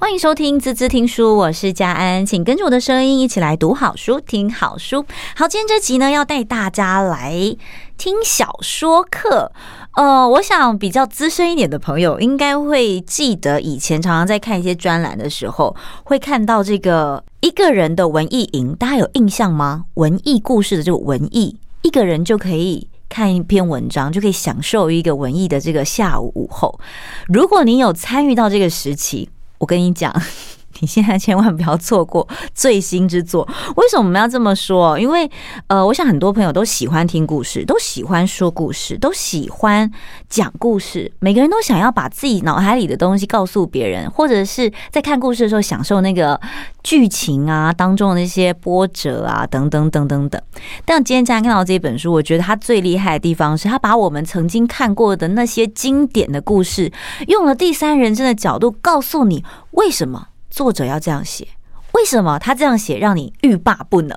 欢迎收听滋滋听书，我是佳安，请跟着我的声音一起来读好书，听好书。好，今天这集呢，要带大家来听小说课。呃，我想比较资深一点的朋友应该会记得，以前常常在看一些专栏的时候，会看到这个一个人的文艺营，大家有印象吗？文艺故事的这个文艺，一个人就可以看一篇文章，就可以享受一个文艺的这个下午午后。如果你有参与到这个时期，我跟你讲，你现在千万不要错过最新之作。为什么我们要这么说？因为呃，我想很多朋友都喜欢听故事，都喜欢说故事，都喜欢讲故事。每个人都想要把自己脑海里的东西告诉别人，或者是在看故事的时候享受那个剧情啊当中的那些波折啊等等等等等。但今天大家看到这本书，我觉得它最厉害的地方是，它把我们曾经看过的那些经典的故事，用了第三人称的角度告诉你为什么。作者要这样写，为什么他这样写让你欲罢不能？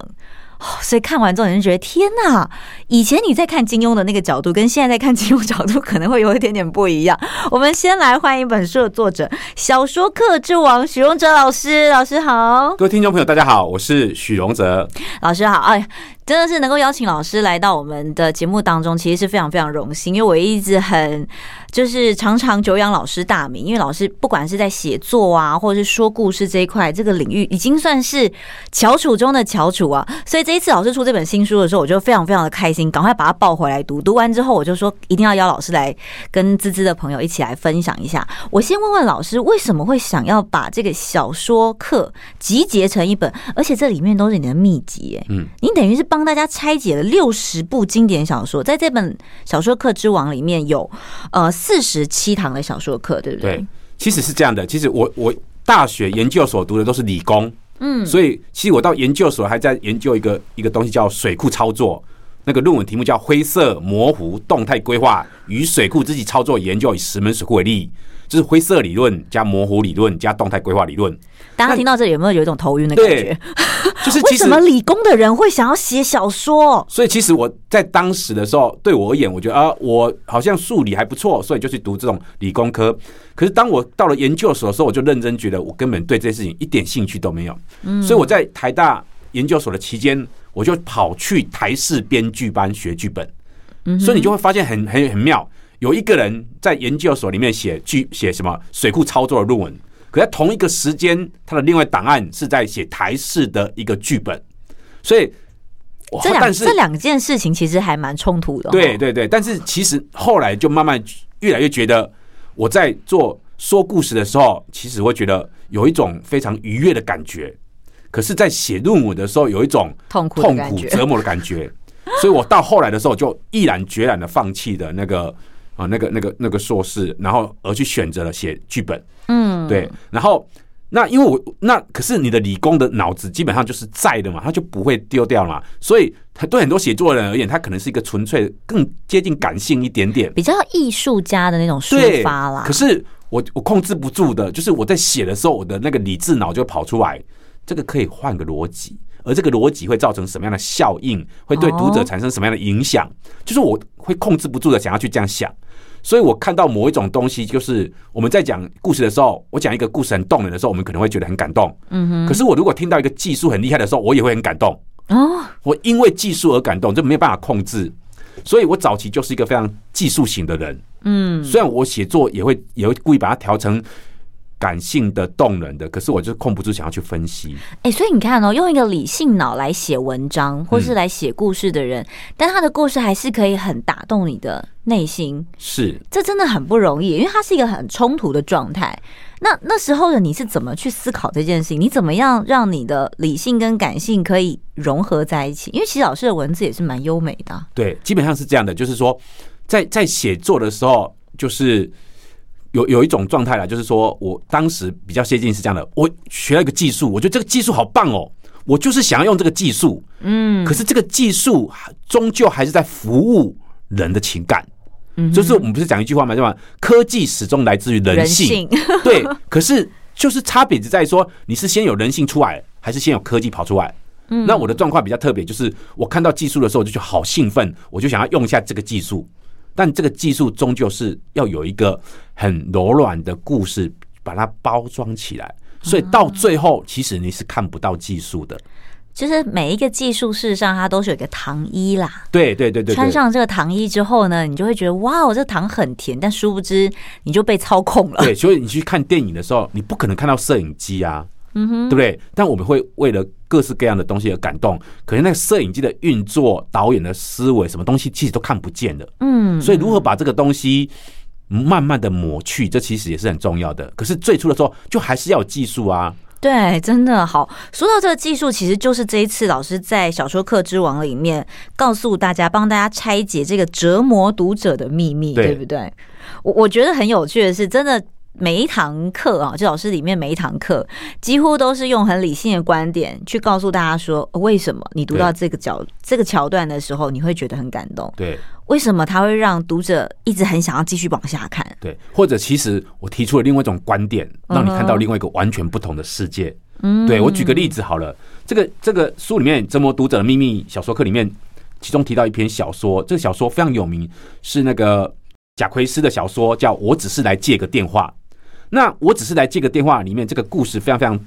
所以看完之后你就觉得天哪！以前你在看金庸的那个角度，跟现在在看金庸角度可能会有一点点不一样。我们先来欢迎本书的作者，小说客之王许荣哲老师。老师好，各位听众朋友，大家好，我是许荣哲。老师好，哎。真的是能够邀请老师来到我们的节目当中，其实是非常非常荣幸。因为我一直很就是常常久仰老师大名，因为老师不管是在写作啊，或者是说故事这一块，这个领域已经算是翘楚中的翘楚啊。所以这一次老师出这本新书的时候，我就非常非常的开心，赶快把它抱回来读。读完之后，我就说一定要邀老师来跟滋滋的朋友一起来分享一下。我先问问老师，为什么会想要把这个小说课集结成一本，而且这里面都是你的秘籍？哎，嗯，你等于是。帮大家拆解了六十部经典小说，在这本小说课之王里面有呃四十七堂的小说课，对不对？对，其实是这样的。其实我我大学研究所读的都是理工，嗯，所以其实我到研究所还在研究一个一个东西叫水库操作，那个论文题目叫灰色模糊动态规划与水库自己操作研究，以石门水库为例。就是灰色理论加模糊理论加动态规划理论。大家听到这里有没有有一种头晕的感觉？就是 为什么理工的人会想要写小说？所以其实我在当时的时候，对我而言，我觉得啊，我好像数理还不错，所以就去读这种理工科。可是当我到了研究所的时候，我就认真觉得我根本对这些事情一点兴趣都没有。嗯，所以我在台大研究所的期间，我就跑去台视编剧班学剧本。嗯，所以你就会发现很很很妙。有一个人在研究所里面写剧写什么水库操作的论文，可在同一个时间，他的另外档案是在写台式的一个剧本，所以这两这两件事情其实还蛮冲突的。对对对，但是其实后来就慢慢越来越觉得，我在做说故事的时候，其实会觉得有一种非常愉悦的感觉，可是，在写论文的时候，有一种痛苦痛苦折磨的感觉，所以我到后来的时候，就毅然决然的放弃的那个。啊，那个、那个、那个硕士，然后而去选择了写剧本，嗯，对，然后那因为我那可是你的理工的脑子基本上就是在的嘛，他就不会丢掉嘛，所以他对很多写作的人而言，他可能是一个纯粹更接近感性一点点，比较艺术家的那种抒发啦。可是我我控制不住的，就是我在写的时候，我的那个理智脑就跑出来，这个可以换个逻辑。而这个逻辑会造成什么样的效应？会对读者产生什么样的影响？就是我会控制不住的想要去这样想，所以我看到某一种东西，就是我们在讲故事的时候，我讲一个故事很动人的时候，我们可能会觉得很感动。嗯哼。可是我如果听到一个技术很厉害的时候，我也会很感动。哦。我因为技术而感动，就没有办法控制。所以我早期就是一个非常技术型的人。嗯。虽然我写作也会也会故意把它调成。感性的、动人的，可是我就控不住想要去分析。哎、欸，所以你看哦，用一个理性脑来写文章，或是来写故事的人，嗯、但他的故事还是可以很打动你的内心。是，这真的很不容易，因为它是一个很冲突的状态。那那时候的你是怎么去思考这件事情？你怎么样让你的理性跟感性可以融合在一起？因为其实老师的文字也是蛮优美的。对，基本上是这样的，就是说，在在写作的时候，就是。有有一种状态啦，就是说我当时比较接近是这样的，我学了一个技术，我觉得这个技术好棒哦，我就是想要用这个技术，嗯，可是这个技术终究还是在服务人的情感，嗯，就是我们不是讲一句话吗？对吧？科技始终来自于人性，对，可是就是差别只在于说你是先有人性出来，还是先有科技跑出来？嗯，那我的状况比较特别，就是我看到技术的时候，我就觉得好兴奋，我就想要用一下这个技术。但这个技术终究是要有一个很柔软的故事把它包装起来，所以到最后，其实你是看不到技术的。就是每一个技术，事实上它都是有一个糖衣啦。对对对对，穿上这个糖衣之后呢，你就会觉得哇，我这个糖很甜，但殊不知你就被操控了。对，所以你去看电影的时候，你不可能看到摄影机啊，嗯哼，对不对？但我们会为了各式各样的东西而感动，可是那个摄影机的运作、导演的思维，什么东西其实都看不见的。嗯，所以如何把这个东西慢慢的抹去，这其实也是很重要的。可是最初的时候，就还是要有技术啊。对，真的好。说到这个技术，其实就是这一次老师在小说课之王里面告诉大家，帮大家拆解这个折磨读者的秘密，对，对不对？我我觉得很有趣的是，真的每一堂课啊，这老师里面每一堂课，几乎都是用很理性的观点去告诉大家说，为什么你读到这个角这个桥段的时候，你会觉得很感动。对。为什么他会让读者一直很想要继续往下看？对，或者其实我提出了另外一种观点，让你看到另外一个完全不同的世界。嗯，对，我举个例子好了，这个这个书里面《折磨读者的秘密》小说课里面，其中提到一篇小说，这个小说非常有名，是那个贾奎斯的小说，叫《我只是来借个电话》。那我只是来借个电话里面，这个故事非常非常。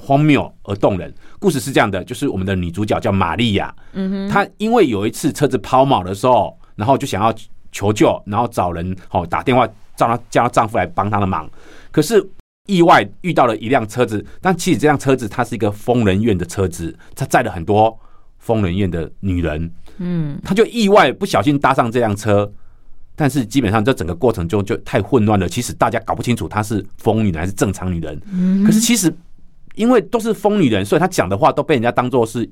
荒谬而动人。故事是这样的，就是我们的女主角叫玛利亚，嗯哼，她因为有一次车子抛锚的时候，然后就想要求救，然后找人哦打电话叫她叫她丈夫来帮她的忙。可是意外遇到了一辆车子，但其实这辆车子它是一个疯人院的车子，它载了很多疯人院的女人，嗯，她就意外不小心搭上这辆车，但是基本上这整个过程中就太混乱了，其实大家搞不清楚她是疯女人还是正常女人，嗯，可是其实。因为都是疯女人，所以她讲的话都被人家当做是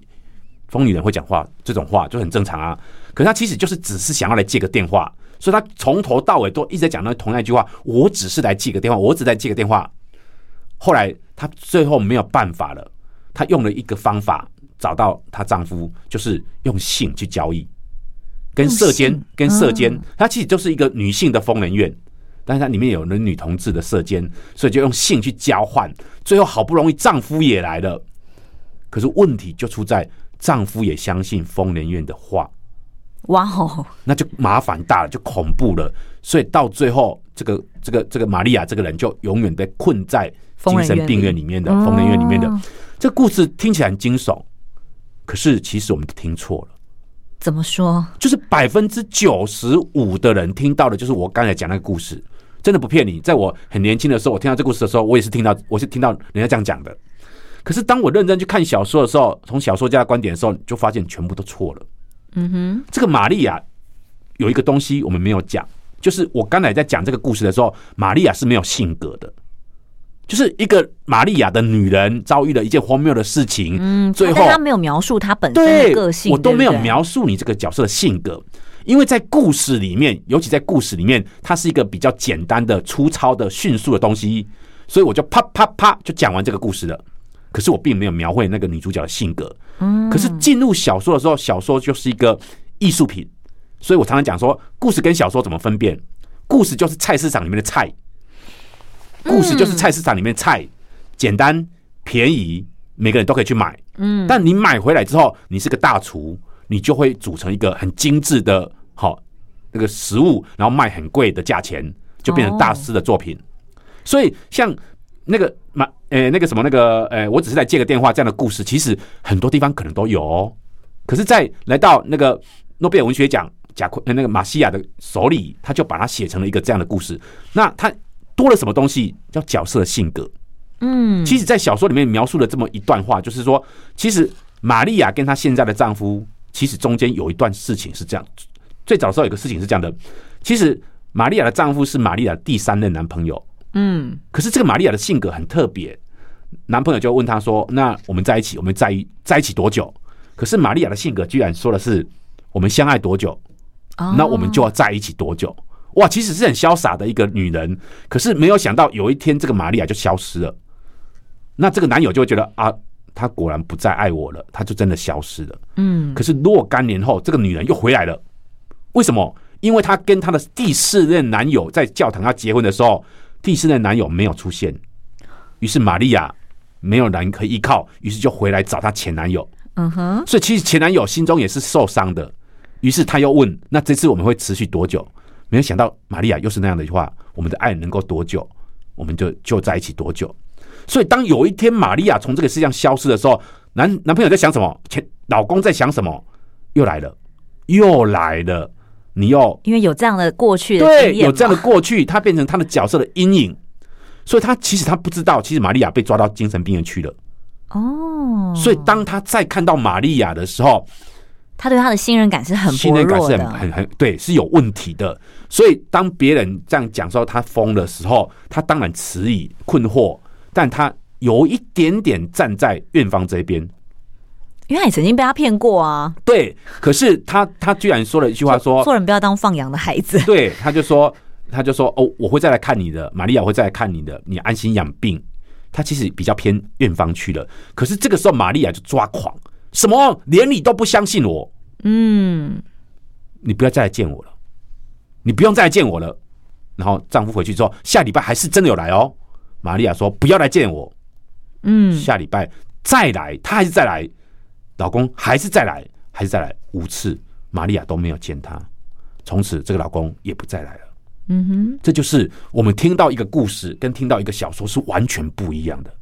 疯女人会讲话，这种话就很正常啊。可是她其实就是只是想要来借个电话，所以她从头到尾都一直在讲那同样一句话：我只是来借个电话，我只在借个电话。后来她最后没有办法了，她用了一个方法找到她丈夫，就是用性去交易，跟色奸，跟色奸，它其实就是一个女性的疯人院。但是它里面有了女同志的色奸，所以就用性去交换，最后好不容易丈夫也来了，可是问题就出在丈夫也相信疯人院的话，哇哦，那就麻烦大了，就恐怖了，所以到最后，这个这个这个玛利亚这个人就永远被困在精神病院里面的疯人院里面的。这个故事听起来很惊悚，可是其实我们都听错了。怎么说？就是百分之九十五的人听到的就是我刚才讲那个故事。真的不骗你，在我很年轻的时候，我听到这故事的时候，我也是听到，我是听到人家这样讲的。可是当我认真去看小说的时候，从小说家的观点的时候，就发现全部都错了。嗯哼，这个玛利亚有一个东西我们没有讲，就是我刚才在讲这个故事的时候，玛利亚是没有性格的，就是一个玛利亚的女人遭遇了一件荒谬的事情。嗯，最后她没有描述她本身的个性，我都没有描述你这个角色的性格。因为在故事里面，尤其在故事里面，它是一个比较简单的、粗糙的、迅速的东西，所以我就啪啪啪就讲完这个故事了。可是我并没有描绘那个女主角的性格。嗯。可是进入小说的时候，小说就是一个艺术品，所以我常常讲说，故事跟小说怎么分辨？故事就是菜市场里面的菜，故事就是菜市场里面的菜，简单便宜，每个人都可以去买。嗯。但你买回来之后，你是个大厨。你就会组成一个很精致的，好那个食物，然后卖很贵的价钱，就变成大师的作品。所以像那个马，呃，那个什么，那个，呃，我只是在借个电话这样的故事，其实很多地方可能都有哦。可是，在来到那个诺贝尔文学奖贾昆，那个马西亚的手里，他就把它写成了一个这样的故事。那他多了什么东西？叫角色的性格。嗯，其实，在小说里面描述了这么一段话，就是说，其实玛利亚跟她现在的丈夫。其实中间有一段事情是这样，最早的时候有个事情是这样的。其实玛利亚的丈夫是玛利亚的第三任男朋友，嗯，可是这个玛利亚的性格很特别，男朋友就问她说：“那我们在一起，我们在一在一起多久？”可是玛利亚的性格居然说的是：“我们相爱多久，那我们就要在一起多久。”哇，其实是很潇洒的一个女人，可是没有想到有一天这个玛利亚就消失了，那这个男友就会觉得啊。他果然不再爱我了，他就真的消失了。嗯，可是若干年后，这个女人又回来了。为什么？因为她跟她的第四任男友在教堂要结婚的时候，第四任男友没有出现，于是玛利亚没有人可以依靠，于是就回来找她前男友。嗯哼，所以其实前男友心中也是受伤的，于是他又问：“那这次我们会持续多久？”没有想到玛利亚又是那样的一句话：“我们的爱能够多久，我们就就在一起多久。”所以当有一天玛利亚从这个世界上消失的时候，男男朋友在想什么？前老公在想什么？又来了，又来了。你又因为有这样的过去的，对，有这样的过去，他变成他的角色的阴影，所以他其实他不知道，其实玛利亚被抓到精神病院去了。哦，所以当他再看到玛利亚的时候，他对他的信任感是很信任感是很很很对，是有问题的。所以当别人这样讲说他疯的时候，他当然迟疑困惑，但他有一点点站在院方这边。因为他也曾经被他骗过啊，对。可是他他居然说了一句话说，说做人不要当放羊的孩子。对，他就说他就说哦，我会再来看你的，玛利亚会再来看你的，你安心养病。他其实比较偏院方去了。可是这个时候玛利亚就抓狂，什么连你都不相信我？嗯，你不要再来见我了，你不用再来见我了。然后丈夫回去之后，下礼拜还是真的有来哦。玛利亚说不要来见我，嗯，下礼拜再来，他还是再来。老公还是再来，还是再来五次，玛利亚都没有见他。从此，这个老公也不再来了。嗯哼，这就是我们听到一个故事，跟听到一个小说是完全不一样的。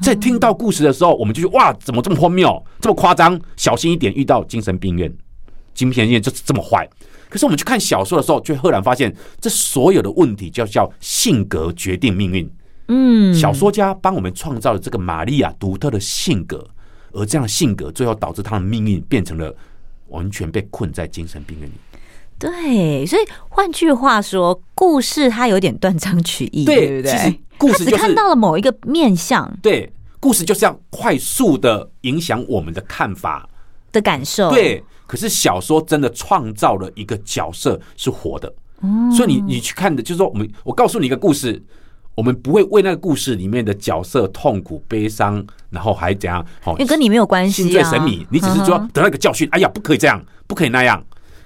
在听到故事的时候，我们就觉得哇，怎么这么荒谬，这么夸张？小心一点，遇到精神病院，精神病院就是这么坏。可是我们去看小说的时候，却赫然发现，这所有的问题就叫性格决定命运。嗯，小说家帮我们创造了这个玛利亚独特的性格。而这样的性格，最后导致她的命运变成了完全被困在精神病院里。对，所以换句话说，故事它有点断章取义，对，对不对？其实故事、就是、只看到了某一个面相。对，故事就是要快速的影响我们的看法的感受。对，可是小说真的创造了一个角色是活的，嗯、所以你你去看的，就是说，我们我告诉你一个故事。我们不会为那个故事里面的角色痛苦、悲伤，然后还怎样？因为跟你没有关系啊。心醉神迷，你只是说得到一个教训。哎呀，不可以这样，不可以那样。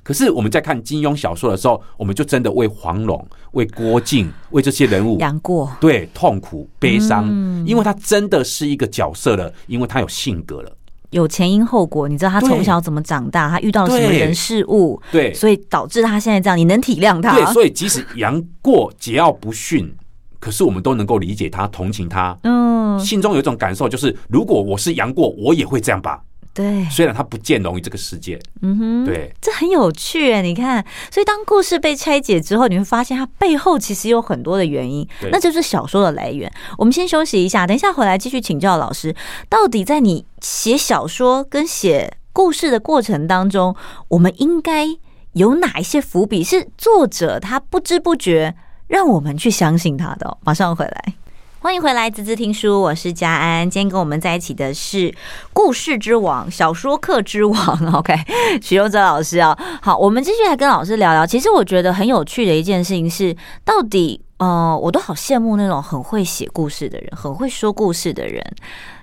可是我们在看金庸小说的时候，我们就真的为黄蓉、为郭靖、为这些人物杨过，对，痛苦、悲伤，因为他真的是一个角色了，因为他有性格了，有前因后果。你知道他从小怎么长大，他遇到了什么人事物，对，所以导致他现在这样。你能体谅他？对，所以即使杨过桀骜不驯。可是我们都能够理解他，同情他，嗯，心中有一种感受，就是如果我是杨过，我也会这样吧。对，虽然他不见容于这个世界，嗯哼，对，这很有趣哎。你看，所以当故事被拆解之后，你会发现它背后其实有很多的原因，那就是小说的来源。我们先休息一下，等一下回来继续请教老师，到底在你写小说跟写故事的过程当中，我们应该有哪一些伏笔，是作者他不知不觉。让我们去相信他的哦。马上回来，欢迎回来，滋滋听书，我是佳安。今天跟我们在一起的是故事之王、小说课之王，OK，许攸哲老师啊。好，我们继续来跟老师聊聊。其实我觉得很有趣的一件事情是，到底呃，我都好羡慕那种很会写故事的人，很会说故事的人。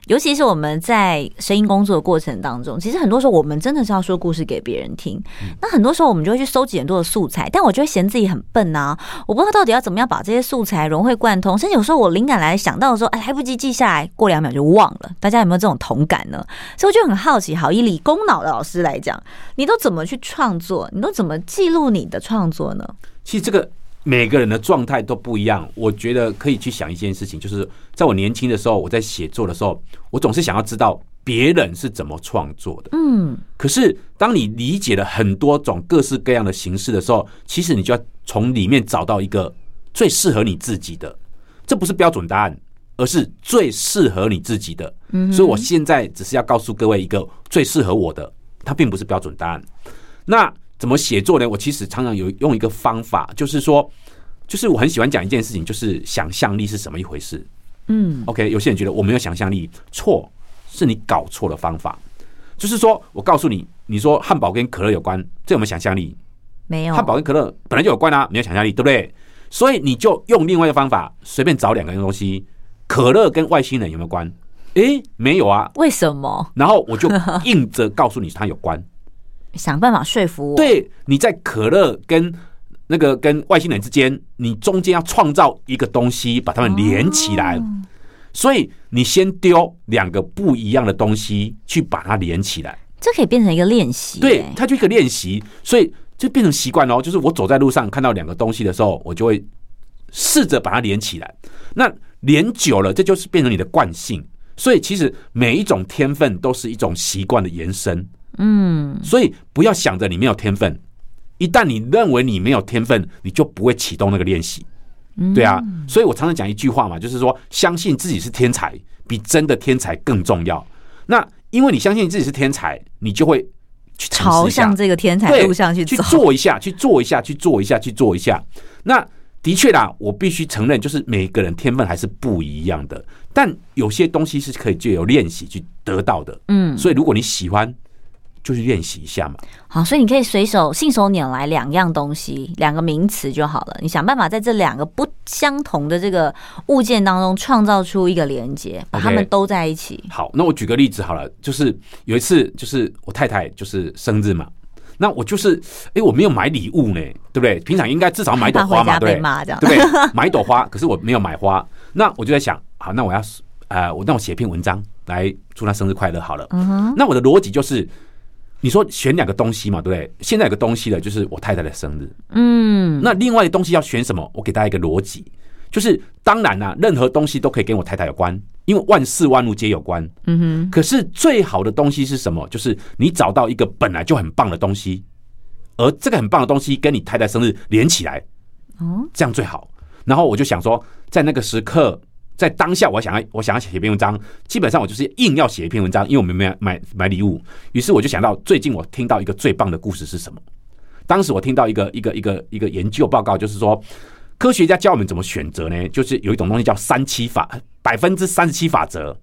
尤其是我们在声音工作的过程当中，其实很多时候我们真的是要说故事给别人听。那很多时候我们就会去收集很多的素材，但我就会嫌自己很笨啊！我不知道到底要怎么样把这些素材融会贯通。甚至有时候我灵感来想到的时候，哎，来不及记下来，过两秒就忘了。大家有没有这种同感呢？所以我就很好奇，好，以理工脑的老师来讲，你都怎么去创作？你都怎么记录你的创作呢？其实这个。每个人的状态都不一样，我觉得可以去想一件事情，就是在我年轻的时候，我在写作的时候，我总是想要知道别人是怎么创作的。嗯，可是当你理解了很多种各式各样的形式的时候，其实你就要从里面找到一个最适合你自己的。这不是标准答案，而是最适合你自己的。嗯，所以我现在只是要告诉各位一个最适合我的，它并不是标准答案。那。怎么写作呢？我其实常常有用一个方法，就是说，就是我很喜欢讲一件事情，就是想象力是什么一回事。嗯，OK，有些人觉得我没有想象力，错，是你搞错了方法。就是说我告诉你，你说汉堡跟可乐有关，这有没有想象力？没有。汉堡跟可乐本来就有关啊，没有想象力，对不对？所以你就用另外一个方法，随便找两个东西，可乐跟外星人有没有关？诶，没有啊。为什么？然后我就硬着告诉你它有关。想办法说服我。对，你在可乐跟那个跟外星人之间，你中间要创造一个东西，把它们连起来。所以你先丢两个不一样的东西去把它连起来，这可以变成一个练习。对，它就一个练习，所以就变成习惯哦。就是我走在路上看到两个东西的时候，我就会试着把它连起来。那连久了，这就是变成你的惯性。所以其实每一种天分都是一种习惯的延伸。嗯，所以不要想着你没有天分，一旦你认为你没有天分，你就不会启动那个练习。对啊，所以我常常讲一句话嘛，就是说，相信自己是天才，比真的天才更重要。那因为你相信自己是天才，你就会去朝向这个天才路上去去做一下，去做一下，去做一下，去做一下。那的确啦，我必须承认，就是每个人天分还是不一样的，但有些东西是可以借由练习去得到的。嗯，所以如果你喜欢。就是练习一下嘛。好，所以你可以随手信手拈来两样东西，两个名词就好了。你想办法在这两个不相同的这个物件当中创造出一个连接，把它们都在一起。Okay. 好，那我举个例子好了，就是有一次，就是我太太就是生日嘛，那我就是哎、欸，我没有买礼物呢，对不对？平常应该至少买朵花嘛，对不对？对不对？买一朵花，可是我没有买花，那我就在想，好，那我要呃，我那我写一篇文章来祝他生日快乐好了。嗯哼，那我的逻辑就是。你说选两个东西嘛，对不对？现在有个东西的，就是我太太的生日。嗯，那另外的东西要选什么？我给大家一个逻辑，就是当然啦、啊，任何东西都可以跟我太太有关，因为万事万物皆有关。嗯哼。可是最好的东西是什么？就是你找到一个本来就很棒的东西，而这个很棒的东西跟你太太生日连起来，哦，这样最好。然后我就想说，在那个时刻。在当下，我想要我想要写一篇文章，基本上我就是硬要写一篇文章，因为我们没有买买礼物。于是我就想到，最近我听到一个最棒的故事是什么？当时我听到一个一个一个一个研究报告，就是说科学家教我们怎么选择呢？就是有一种东西叫三七法，百分之三十七法则，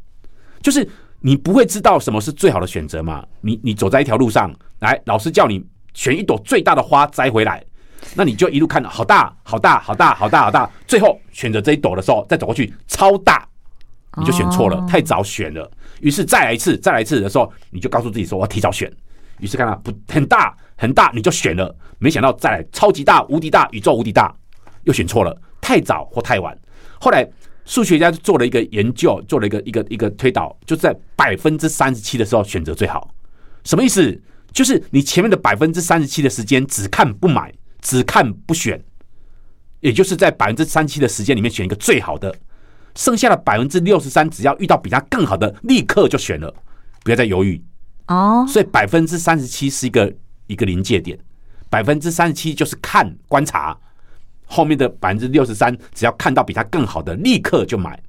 就是你不会知道什么是最好的选择嘛？你你走在一条路上，来，老师叫你选一朵最大的花摘回来。那你就一路看到好大好大好大好大好大，最后选择这一朵的时候，再走过去超大，你就选错了，太早选了。于是再来一次，再来一次的时候，你就告诉自己说我要提早选。于是看到不很大很大，你就选了，没想到再来超级大无敌大宇宙无敌大，又选错了，太早或太晚。后来数学家做了一个研究，做了一个一个一个推导，就是在百分之三十七的时候选择最好。什么意思？就是你前面的百分之三十七的时间只看不买。只看不选，也就是在百分之三七的时间里面选一个最好的，剩下的百分之六十三，只要遇到比它更好的，立刻就选了，不要再犹豫哦。所以百分之三十七是一个一个临界点，百分之三十七就是看观察，后面的百分之六十三，只要看到比它更好的，立刻就买，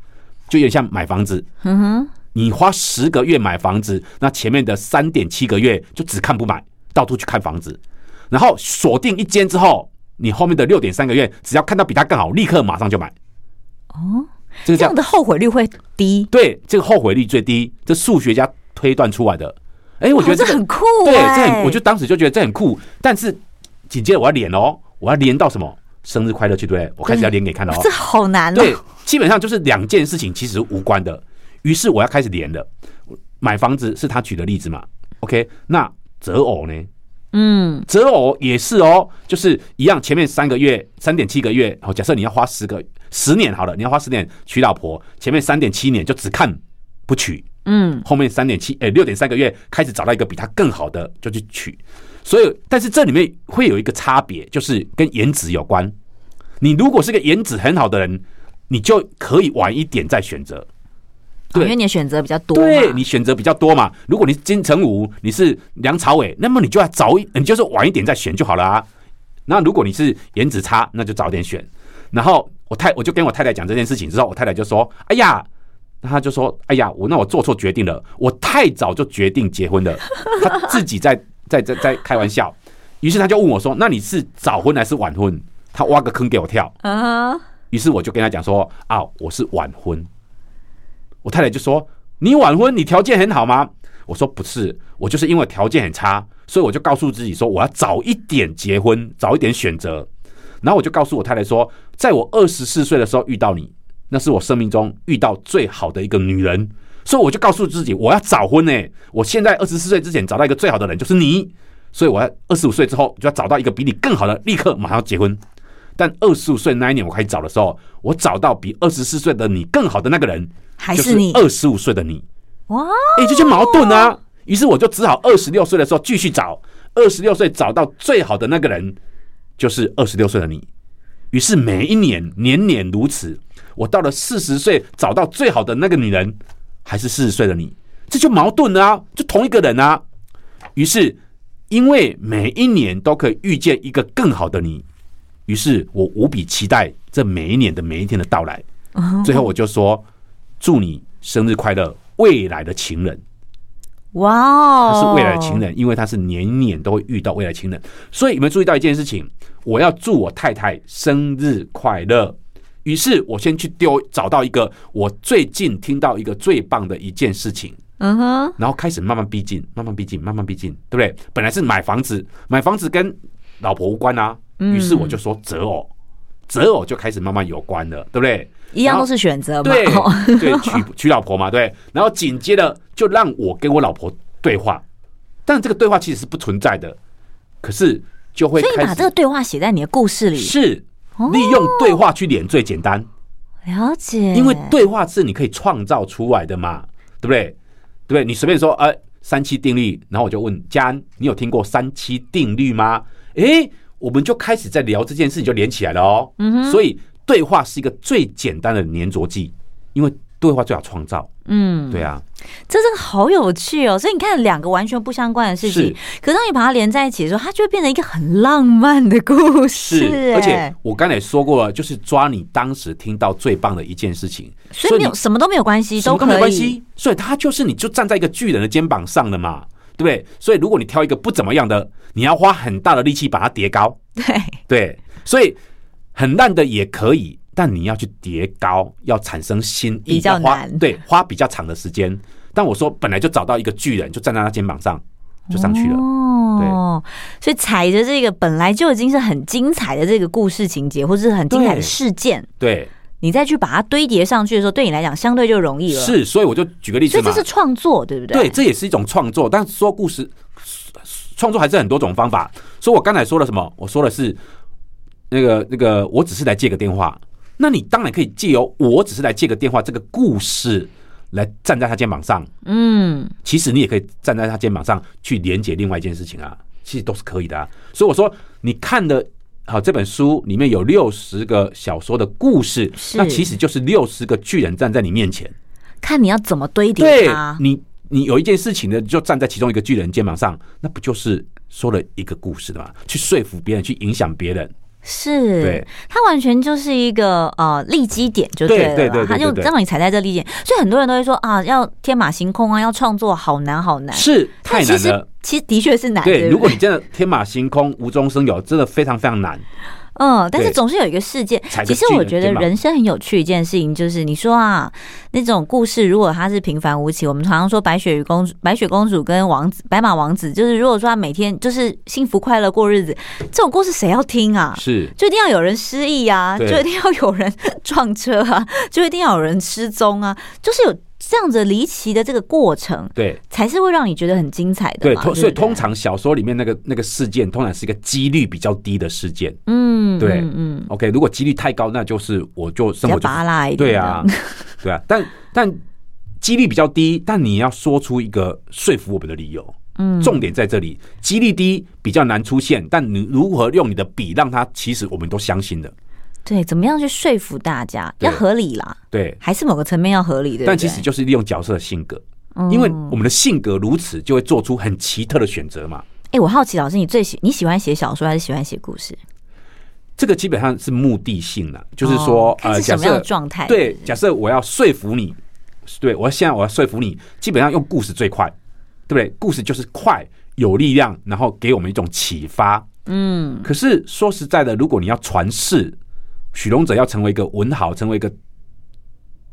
就有点像买房子。嗯哼，你花十个月买房子，那前面的三点七个月就只看不买，到处去看房子。然后锁定一间之后，你后面的六点三个月，只要看到比它更好，立刻马上就买。哦，这个这样的后悔率会低？对，这个后悔率最低，这数学家推断出来的。哎，我觉得这，很酷，对，这很，我就当时就觉得这很酷。但是紧接着我要连哦，我要连到什么？生日快乐去，对不对？我开始要连给看到哦。这好难哦。对，基本上就是两件事情其实无关的。于是我要开始连了。买房子是他举的例子嘛？OK，那择偶呢？嗯，择偶也是哦，就是一样，前面三个月三点七个月，好，假设你要花十个十年好了，你要花十年娶老婆，前面三点七年就只看不娶，嗯，后面三点七诶六点三个月开始找到一个比他更好的就去娶，所以但是这里面会有一个差别，就是跟颜值有关。你如果是个颜值很好的人，你就可以晚一点再选择。对，因为你的选择比较多，对，你选择比较多嘛。如果你是金城武，你是梁朝伟，那么你就要早一，你就是晚一点再选就好了啊。那如果你是颜值差，那就早点选。然后我太我就跟我太太讲这件事情之后，我太太就说：“哎呀，那他就说：哎呀，我那我做错决定了，我太早就决定结婚了。”他自己在在在在开玩笑。于是他就问我说：“那你是早婚还是晚婚？”他挖个坑给我跳。啊。于是我就跟他讲说：“啊，我是晚婚。”我太太就说：“你晚婚，你条件很好吗？”我说：“不是，我就是因为条件很差，所以我就告诉自己说，我要早一点结婚，早一点选择。然后我就告诉我太太说，在我二十四岁的时候遇到你，那是我生命中遇到最好的一个女人。所以我就告诉自己，我要早婚呢。我现在二十四岁之前找到一个最好的人就是你，所以我要二十五岁之后就要找到一个比你更好的，立刻马上结婚。但二十五岁那一年我开始找的时候，我找到比二十四岁的你更好的那个人。”还是你二十五岁的你哇？哎，这就矛盾啊！于是我就只好二十六岁的时候继续找，二十六岁找到最好的那个人，就是二十六岁的你。于是每一年年年如此，我到了四十岁找到最好的那个女人，还是四十岁的你？这就矛盾啊，就同一个人啊。于是，因为每一年都可以遇见一个更好的你，于是我无比期待这每一年的每一天的到来。最后我就说：“祝你生日快乐，未来的情人。”哇哦，他是未来的情人，因为他是年年都会遇到未来情人。所以有没有注意到一件事情？我要祝我太太生日快乐。于是我先去丢，找到一个我最近听到一个最棒的一件事情。嗯哼，然后开始慢慢逼近，慢慢逼近，慢慢逼近，对不对？本来是买房子，买房子跟老婆无关啊。于是我就说择偶，择偶就开始慢慢有关了，对不对？一样都是选择嘛，对 对，娶娶老婆嘛，对。然后紧接着就让我跟我老婆对话，但这个对话其实是不存在的，可是就会。所以你把这个对话写在你的故事里，是利用对话去连最简单。了解，因为对话是你可以创造出来的嘛，对不对？对不对？你随便说，呃，三七定律，然后我就问嘉安，你有听过三七定律吗？诶，我们就开始在聊这件事情，就连起来了哦。嗯哼，所以。对话是一个最简单的黏着剂，因为对话最好创造。嗯，对啊，这真的好有趣哦。所以你看，两个完全不相关的事情，可是当你把它连在一起的时候，它就会变成一个很浪漫的故事。是，而且我刚才说过了，就是抓你当时听到最棒的一件事情，所以没有什么都没有关系，都没有关系。所以它就是你就站在一个巨人的肩膀上了嘛，对不对？所以如果你挑一个不怎么样的，你要花很大的力气把它叠高。对对，所以。很烂的也可以，但你要去叠高，要产生新意，比较难。对，花比较长的时间。但我说本来就找到一个巨人，就站在他肩膀上，就上去了。哦，所以踩着这个本来就已经是很精彩的这个故事情节，或者是很精彩的事件，对，你再去把它堆叠上去的时候，对你来讲相对就容易了。是，所以我就举个例子嘛，所以这是创作，对不对？对，这也是一种创作。但说故事创作还是很多种方法。所以我刚才说了什么？我说的是。那个那个，我只是来借个电话，那你当然可以借由我只是来借个电话这个故事来站在他肩膀上，嗯，其实你也可以站在他肩膀上去连接另外一件事情啊，其实都是可以的啊。所以我说，你看的好这本书里面有六十个小说的故事，那其实就是六十个巨人站在你面前，看你要怎么堆叠它。你你有一件事情呢，就站在其中一个巨人肩膀上，那不就是说了一个故事的嘛？去说服别人，去影响别人。是，对，它完全就是一个呃立基点，就对了，对对对，它就让你踩在这立基点，所以很多人都会说啊，要天马行空啊，要创作好难好难，是太难了，其实的确是难，对，如果你真的天马行空、无中生有，真的非常非常难。嗯，但是总是有一个事件。其实我觉得人生很有趣一件事情，就是你说啊，那种故事如果它是平凡无奇，我们常常说白雪与公主、白雪公主跟王子、白马王子，就是如果说他每天就是幸福快乐过日子，这种故事谁要听啊？是，就一定要有人失忆啊，就一定要有人撞车啊，就一定要有人失踪啊，就是有。这样子离奇的这个过程，对，才是会让你觉得很精彩的。对，所以通常小说里面那个那个事件，通常是一个几率比较低的事件。嗯，对，嗯，OK，如果几率太高，那就是我就生活就拔拉一点。对啊，对啊，但但几率比较低，但你要说出一个说服我们的理由。嗯，重点在这里，几率低比较难出现，但你如何用你的笔让他，其实我们都相信的。对，怎么样去说服大家？要合理啦，对，还是某个层面要合理的。但其实就是利用角色的性格，因为我们的性格如此，就会做出很奇特的选择嘛。哎，我好奇，老师，你最喜你喜欢写小说还是喜欢写故事？这个基本上是目的性的，就是说，呃，什么样的状态？对，假设我要说服你，对我现在我要说服你，基本上用故事最快，对不对？故事就是快，有力量，然后给我们一种启发。嗯，可是说实在的，如果你要传世。许荣哲要成为一个文豪，成为一个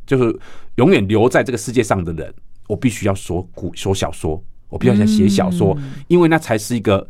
就是永远留在这个世界上的人，我必须要说古说小说，我必须要写小说，因为那才是一个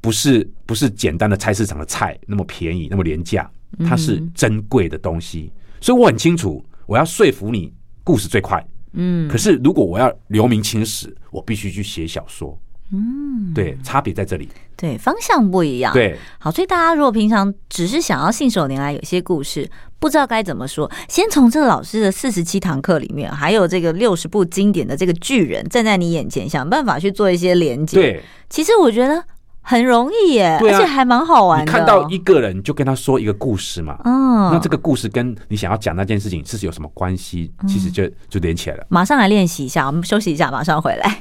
不是不是简单的菜市场的菜那么便宜那么廉价，它是珍贵的东西，所以我很清楚，我要说服你，故事最快，嗯，可是如果我要留名青史，我必须去写小说。嗯，对，差别在这里，对，方向不一样。对，好，所以大家如果平常只是想要信手拈来，有些故事不知道该怎么说，先从这个老师的四十七堂课里面，还有这个六十部经典的这个巨人站在你眼前，想办法去做一些连接。对，其实我觉得很容易耶，啊，而且还蛮好玩的。你看到一个人就跟他说一个故事嘛，嗯，那这个故事跟你想要讲那件事情是有什么关系？其实就就连起来了。马上来练习一下，我们休息一下，马上回来。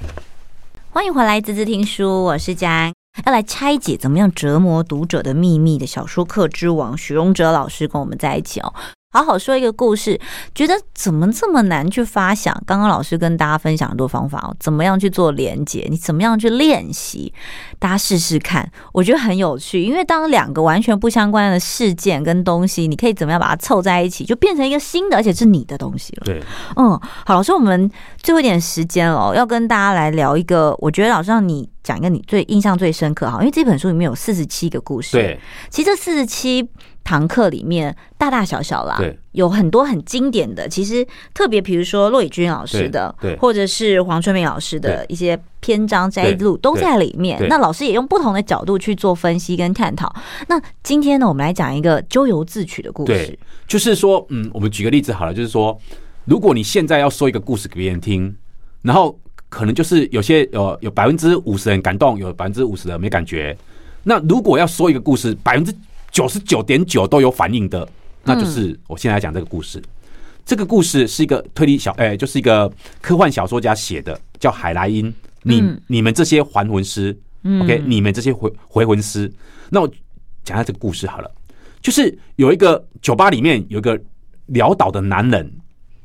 欢迎回来，滋滋听书，我是佳安，要来拆解怎么样折磨读者的秘密的小说课之王许荣哲老师跟我们在一起哦。好好说一个故事，觉得怎么这么难去发想？刚刚老师跟大家分享很多方法哦，怎么样去做连接？你怎么样去练习？大家试试看，我觉得很有趣。因为当两个完全不相关的事件跟东西，你可以怎么样把它凑在一起，就变成一个新的，而且是你的东西了。对，嗯，好，老师，我们最后一点时间了，要跟大家来聊一个，我觉得老师让你讲一个你最印象最深刻哈，因为这本书里面有四十七个故事。对，其实这四十七。堂课里面大大小小啦，对，有很多很经典的。其实特别，比如说骆以军老师的，对，或者是黄春明老师的一些篇章摘录都在里面。那老师也用不同的角度去做分析跟探讨。那今天呢，我们来讲一个咎由自取的故事。就是说，嗯，我们举个例子好了，就是说，如果你现在要说一个故事给别人听，然后可能就是有些有有百分之五十人感动，有百分之五十人没感觉。那如果要说一个故事，百分之九十九点九都有反应的，那就是我现在讲这个故事。这个故事是一个推理小，哎，就是一个科幻小说家写的，叫海莱因。你你们这些还魂师，OK，你们这些回回魂师。那我讲下这个故事好了，就是有一个酒吧里面有一个潦倒的男人，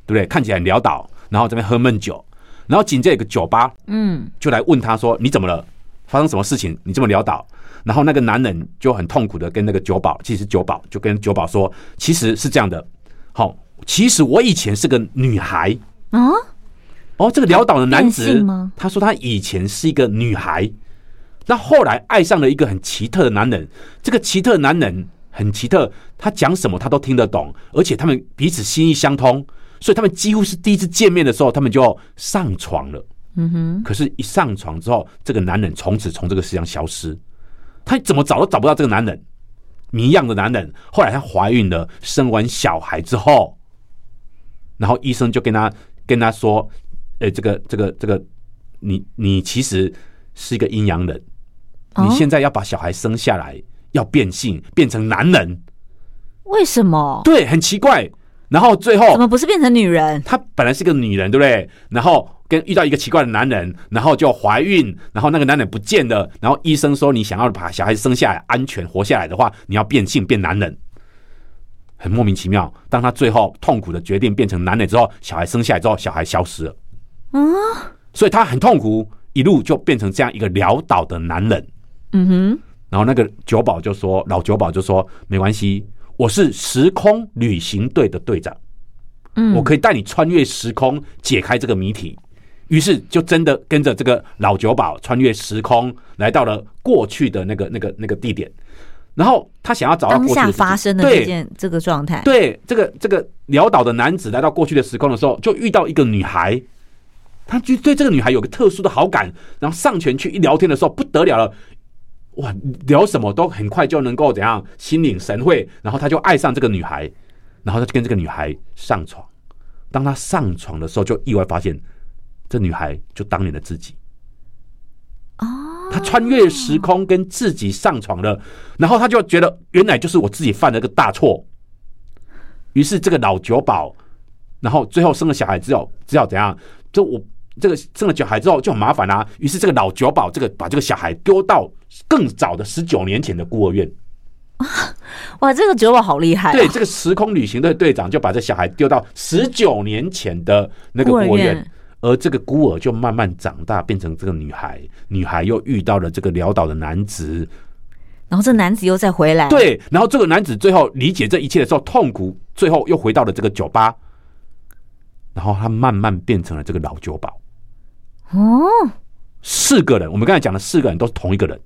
对不对？看起来很潦倒，然后这边喝闷酒，然后紧接着有个酒吧，嗯，就来问他说：“你怎么了？发生什么事情？你这么潦倒？”然后那个男人就很痛苦的跟那个酒保，其实酒保就跟酒保说，其实是这样的，好，其实我以前是个女孩。啊，哦，这个潦倒的男子，他说他以前是一个女孩，那后来爱上了一个很奇特的男人，这个奇特的男人很奇特，他讲什么他都听得懂，而且他们彼此心意相通，所以他们几乎是第一次见面的时候，他们就上床了，嗯哼，可是，一上床之后，这个男人从此从这个世上消失。他怎么找都找不到这个男人，谜样的男人。后来她怀孕了，生完小孩之后，然后医生就跟她跟她说：“诶，这个这个这个，你你其实是一个阴阳人，你现在要把小孩生下来，要变性变成男人。”为什么？对，很奇怪。然后最后怎么不是变成女人？她本来是个女人，对不对？然后跟遇到一个奇怪的男人，然后就怀孕，然后那个男人不见了。然后医生说，你想要把小孩生下来，安全活下来的话，你要变性变男人，很莫名其妙。当他最后痛苦的决定变成男人之后，小孩生下来之后，小孩消失了。嗯，所以他很痛苦，一路就变成这样一个潦倒的男人。嗯哼。然后那个酒保就说，老酒保就说，没关系。我是时空旅行队的队长，嗯，我可以带你穿越时空解开这个谜题。于是就真的跟着这个老酒保穿越时空，来到了过去的那个、那个、那个地点。然后他想要找到过去当下发生的这件这个状态。对，这个这个潦倒的男子来到过去的时空的时候，就遇到一个女孩，他就对这个女孩有个特殊的好感，然后上前去一聊天的时候，不得了了。哇，聊什么都很快就能够怎样心领神会，然后他就爱上这个女孩，然后他就跟这个女孩上床。当他上床的时候，就意外发现这女孩就当年的自己。哦，他穿越时空跟自己上床了，然后他就觉得原来就是我自己犯了个大错。于是这个老酒保，然后最后生了小孩之后，只要怎样，就我。这个生了小孩之后就很麻烦啦、啊，于是这个老酒保这个把这个小孩丢到更早的十九年前的孤儿院。哇，这个酒保好厉害、啊！对，这个时空旅行队队长就把这小孩丢到十九年前的那个孤儿院，而这个孤儿就慢慢长大，变成这个女孩。女孩又遇到了这个潦倒的男子，然后这男子又再回来。对，然后这个男子最后理解这一切的时候，痛苦，最后又回到了这个酒吧，然后他慢慢变成了这个老酒保。哦，四个人，我们刚才讲的四个人都是同一个人，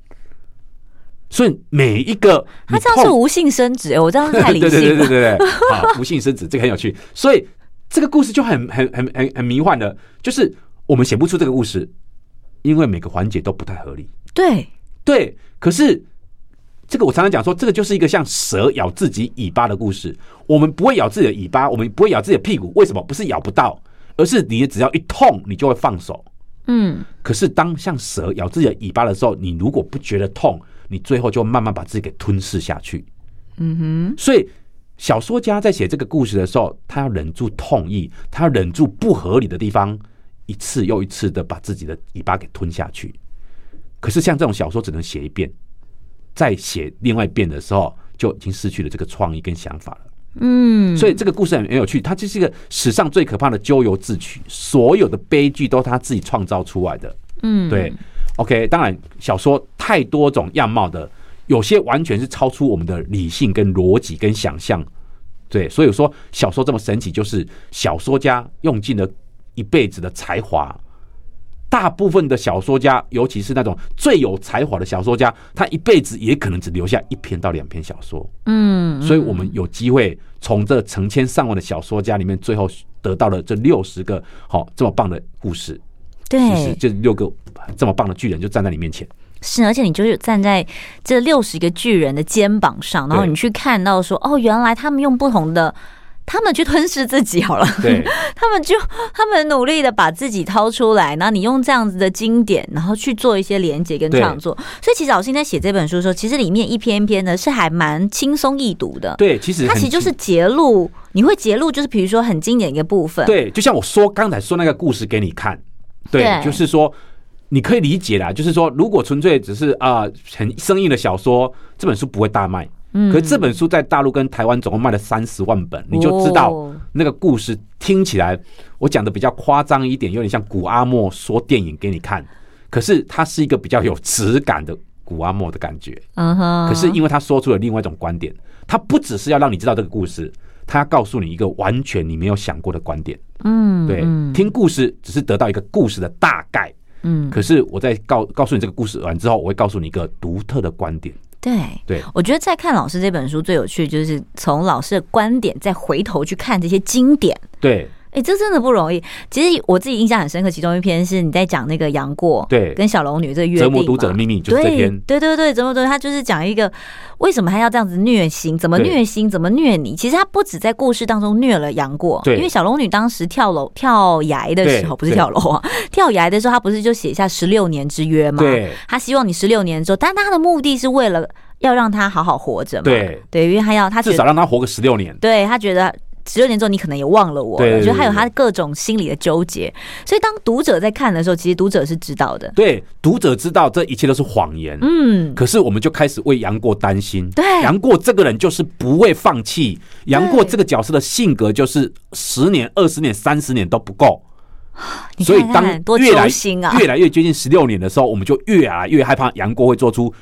所以每一个他这样是无性生殖，我这样太理性了。对对对对对对，啊，无性生殖这个很有趣，所以这个故事就很很很很很迷幻的，就是我们写不出这个故事，因为每个环节都不太合理。对对，可是这个我常常讲说，这个就是一个像蛇咬自己尾巴的故事。我们不会咬自己的尾巴，我们不会咬自己的屁股，为什么？不是咬不到，而是你只要一痛，你就会放手。嗯，可是当像蛇咬自己的尾巴的时候，你如果不觉得痛，你最后就慢慢把自己给吞噬下去。嗯哼，所以小说家在写这个故事的时候，他要忍住痛意，他要忍住不合理的地方，一次又一次的把自己的尾巴给吞下去。可是像这种小说只能写一遍，再写另外一遍的时候，就已经失去了这个创意跟想法了。嗯，所以这个故事很很有趣，它就是一个史上最可怕的咎由自取，所有的悲剧都是他自己创造出来的。嗯，对。OK，当然小说太多种样貌的，有些完全是超出我们的理性跟逻辑跟想象。对，所以说小说这么神奇，就是小说家用尽了一辈子的才华。大部分的小说家，尤其是那种最有才华的小说家，他一辈子也可能只留下一篇到两篇小说。嗯，所以我们有机会从这成千上万的小说家里面，最后得到了这六十个好这么棒的故事。对，其实这六个这么棒的巨人就站在你面前。是，而且你就是站在这六十个巨人的肩膀上，然后你去看到说，哦，原来他们用不同的。他们去吞噬自己好了，对，他们就他们努力的把自己掏出来，然后你用这样子的经典，然后去做一些连接跟创作。所以其实老师在写这本书的时候，其实里面一篇一篇的是还蛮轻松易读的。对，其实它其实就是节录，你会节录，就是比如说很经典一个部分。对，就像我说刚才说那个故事给你看，对，对就是说你可以理解啦，就是说如果纯粹只是啊、呃、很生硬的小说，这本书不会大卖。可是这本书在大陆跟台湾总共卖了三十万本，你就知道那个故事听起来，我讲的比较夸张一点，有点像古阿莫说电影给你看。可是它是一个比较有质感的古阿莫的感觉。嗯哼。可是因为他说出了另外一种观点，他不只是要让你知道这个故事，他要告诉你一个完全你没有想过的观点。嗯，对，听故事只是得到一个故事的大概。嗯。可是我在告告诉你这个故事完之后，我会告诉你一个独特的观点。对，对，我觉得在看老师这本书最有趣，就是从老师的观点再回头去看这些经典。对，哎，这真的不容易。其实我自己印象很深刻，其中一篇是你在讲那个杨过，对，跟小龙女这个约定，折磨读者的秘密，就是这篇。对对对，折磨读者，他就是讲一个为什么他要这样子虐心，怎么虐心，怎么虐你。其实他不止在故事当中虐了杨过，因为小龙女当时跳楼跳崖的时候，不是跳楼啊，跳崖的时候，他不是就写下十六年之约吗？对，他希望你十六年之后，但他的目的是为了。要让他好好活着嘛？对对，因为他要他至少让他活个十六年。对，他觉得十六年之后你可能也忘了我了。我觉得他有他各种心理的纠结，所以当读者在看的时候，其实读者是知道的。对，读者知道这一切都是谎言。嗯，可是我们就开始为杨过担心。对，杨过这个人就是不会放弃。杨过这个角色的性格就是十年、二十年、三十年都不够。所以当越来越来越接近十六年的时候，我们就越来越害怕杨过会做出。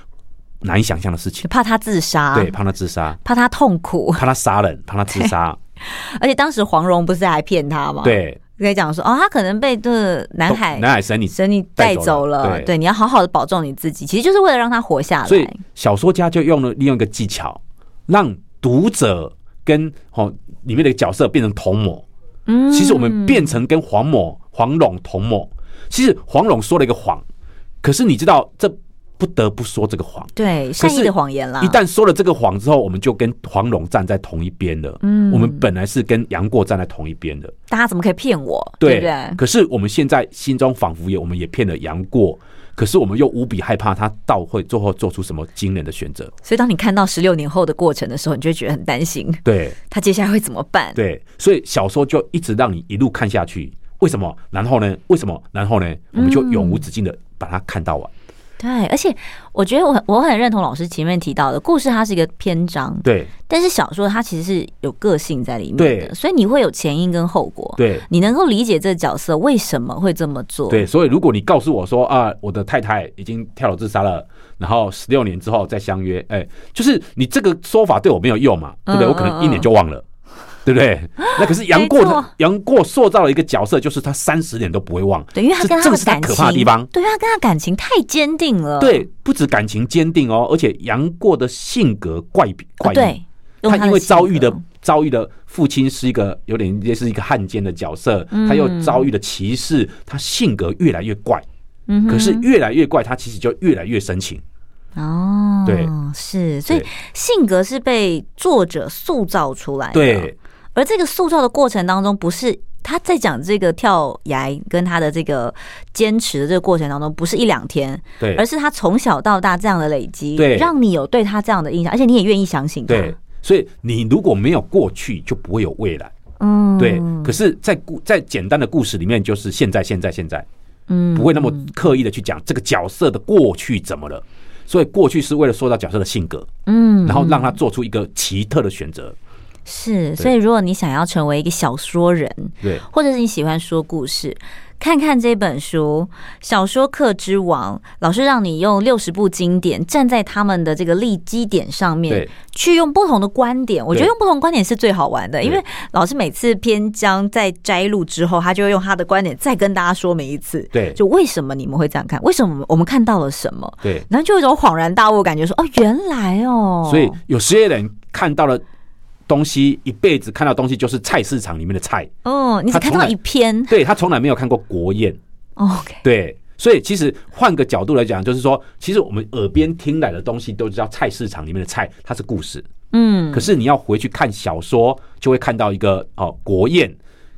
难以想象的事情，怕他自杀，对，怕他自杀，怕他痛苦，怕他杀人，怕他自杀。而且当时黄蓉不是还骗他吗？对，可以讲说哦，他可能被这南海南海神女神女带走了。对，对，你要好好的保重你自己，其实就是为了让他活下来。所以小说家就用了利用一个技巧，让读者跟哦里面的角色变成同谋。嗯，其实我们变成跟黄某黄蓉同谋。其实黄蓉说了一个谎，可是你知道这。不得不说这个谎，对善意的谎言啦。一旦说了这个谎之后，我们就跟黄蓉站在同一边了。嗯，我们本来是跟杨过站在同一边的。大家怎么可以骗我？对不对？可是我们现在心中仿佛也，我们也骗了杨过。可是我们又无比害怕他到会最后做出什么惊人的选择。所以当你看到十六年后的过程的时候，你就会觉得很担心。对，他接下来会怎么办？对，所以小说就一直让你一路看下去。为什么？然后呢？为什么？然后呢？我们就永无止境的把它看到完。对，而且我觉得我我很认同老师前面提到的故事，它是一个篇章，对。但是小说它其实是有个性在里面的，对。所以你会有前因跟后果，对。你能够理解这个角色为什么会这么做，对。所以如果你告诉我说啊，我的太太已经跳楼自杀了，然后十六年之后再相约，哎，就是你这个说法对我没有用嘛，对不对？我可能一年就忘了。对不对？那可是杨过，杨过塑造了一个角色，就是他三十年都不会忘。对，因为他跟他的感情，可怕的地方，对，他跟他感情太坚定了。对，不止感情坚定哦，而且杨过的性格怪怪异。对，他因为遭遇的遭遇的父亲是一个有点也是一个汉奸的角色，他又遭遇的歧视，他性格越来越怪。嗯，可是越来越怪，他其实就越来越深情。哦，对，是，所以性格是被作者塑造出来的。对。而这个塑造的过程当中，不是他在讲这个跳崖跟他的这个坚持的这个过程当中，不是一两天，对，而是他从小到大这样的累积，对，让你有对他这样的印象，而且你也愿意相信他。对，所以你如果没有过去，就不会有未来。嗯，对。可是，在故在简单的故事里面，就是现在，现在，现在，嗯，不会那么刻意的去讲这个角色的过去怎么了。所以，过去是为了塑造角色的性格，嗯，然后让他做出一个奇特的选择。是，所以如果你想要成为一个小说人，对，或者是你喜欢说故事，看看这本书《小说课之王》，老师让你用六十部经典站在他们的这个立基点上面，去用不同的观点。我觉得用不同观点是最好玩的，因为老师每次篇章在摘录之后，他就会用他的观点再跟大家说明一次。对，就为什么你们会这样看？为什么我们看到了什么？对，然后就有一种恍然大悟的感觉，说哦，原来哦。所以有些人看到了。东西一辈子看到东西就是菜市场里面的菜哦，你只看到一篇，对，他从来没有看过国宴。OK，对，所以其实换个角度来讲，就是说，其实我们耳边听来的东西都知道菜市场里面的菜，它是故事。嗯，可是你要回去看小说，就会看到一个哦国宴。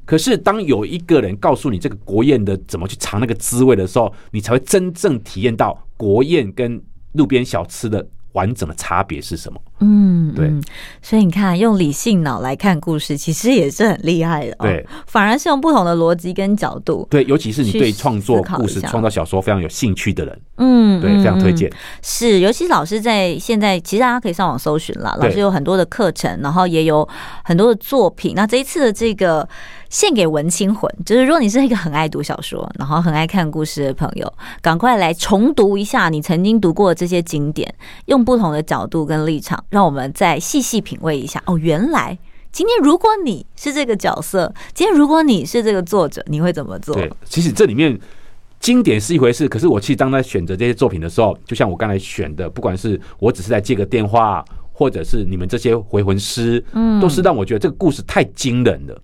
可是当有一个人告诉你这个国宴的怎么去尝那个滋味的时候，你才会真正体验到国宴跟路边小吃的。完整的差别是什么？嗯，对，所以你看，用理性脑来看故事，其实也是很厉害的。对，反而是用不同的逻辑跟角度。对，尤其是你对创作故事、创造小说非常有兴趣的人，嗯，对，非常推荐。是，尤其是老师在现在，其实大家可以上网搜寻了，老师有很多的课程，然后也有很多的作品。那这一次的这个。献给文青魂，就是如果你是一个很爱读小说，然后很爱看故事的朋友，赶快来重读一下你曾经读过的这些经典，用不同的角度跟立场，让我们再细细品味一下。哦，原来今天如果你是这个角色，今天如果你是这个作者，你会怎么做？对，其实这里面经典是一回事，可是我其实当在选择这些作品的时候，就像我刚才选的，不管是我只是在接个电话，或者是你们这些回魂师，嗯，都是让我觉得这个故事太惊人了。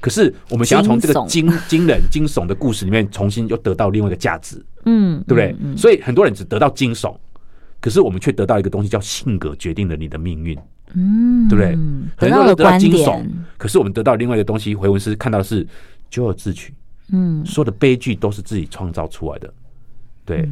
可是我们想要从这个惊惊人、惊悚的故事里面重新又得到另外一个价值，嗯，对不对？所以很多人只得到惊悚，可是我们却得到一个东西叫性格决定了你的命运，嗯，对不对？很多人得到惊悚，可是我们得到另外一个东西，回文师看到的是咎由自取，嗯，所有的悲剧都是自己创造出来的，对。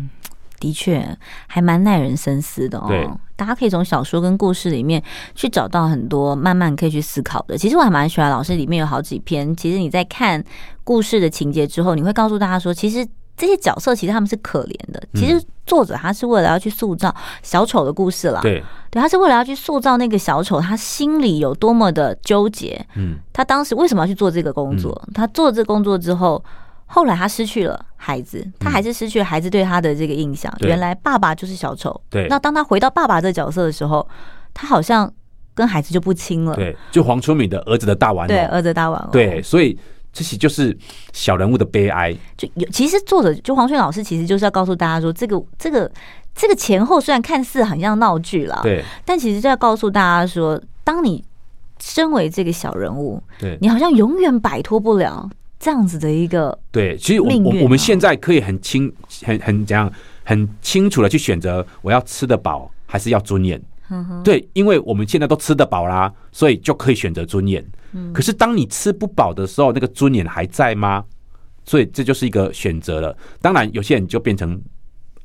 的确，还蛮耐人深思的哦。大家可以从小说跟故事里面去找到很多慢慢可以去思考的。其实我还蛮喜欢老师里面有好几篇。其实你在看故事的情节之后，你会告诉大家说，其实这些角色其实他们是可怜的。其实作者他是为了要去塑造小丑的故事啦。对，对，他是为了要去塑造那个小丑，他心里有多么的纠结。嗯，他当时为什么要去做这个工作？他做这个工作之后。后来他失去了孩子，他还是失去了孩子对他的这个印象。原来爸爸就是小丑。对。那当他回到爸爸这个角色的时候，他好像跟孩子就不亲了。对。就黄春敏的儿子的大玩偶。对，儿子的大玩偶。对，所以这些就是小人物的悲哀。就有其实作者就黄轩老师，其实就是要告诉大家说，这个这个这个前后虽然看似很像闹剧了，对，但其实就要告诉大家说，当你身为这个小人物，对，你好像永远摆脱不了。这样子的一个对，其实我我我们现在可以很清很很怎样很清楚的去选择，我要吃得饱还是要尊严？对，因为我们现在都吃得饱啦，所以就可以选择尊严。可是当你吃不饱的时候，那个尊严还在吗？所以这就是一个选择了。当然，有些人就变成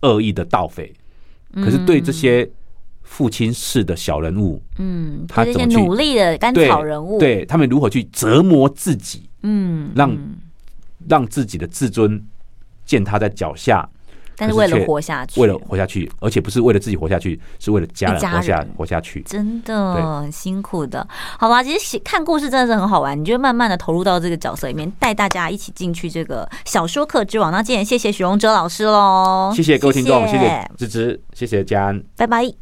恶意的盗匪。可是对这些父亲式的小人物，嗯，他怎么去努力的甘草人物？对，他们如何去折磨自己？嗯，让让自己的自尊践踏在脚下，但是为了活下去，为了活下去，而且不是为了自己活下去，是为了家人活下活下去，真的很辛苦的，好吧？其实看故事真的是很好玩，你就慢慢的投入到这个角色里面，带大家一起进去这个小说课之王。那今天谢谢许荣哲老师喽，谢谢各位听众，谢谢芝芝，谢谢嘉安，拜拜。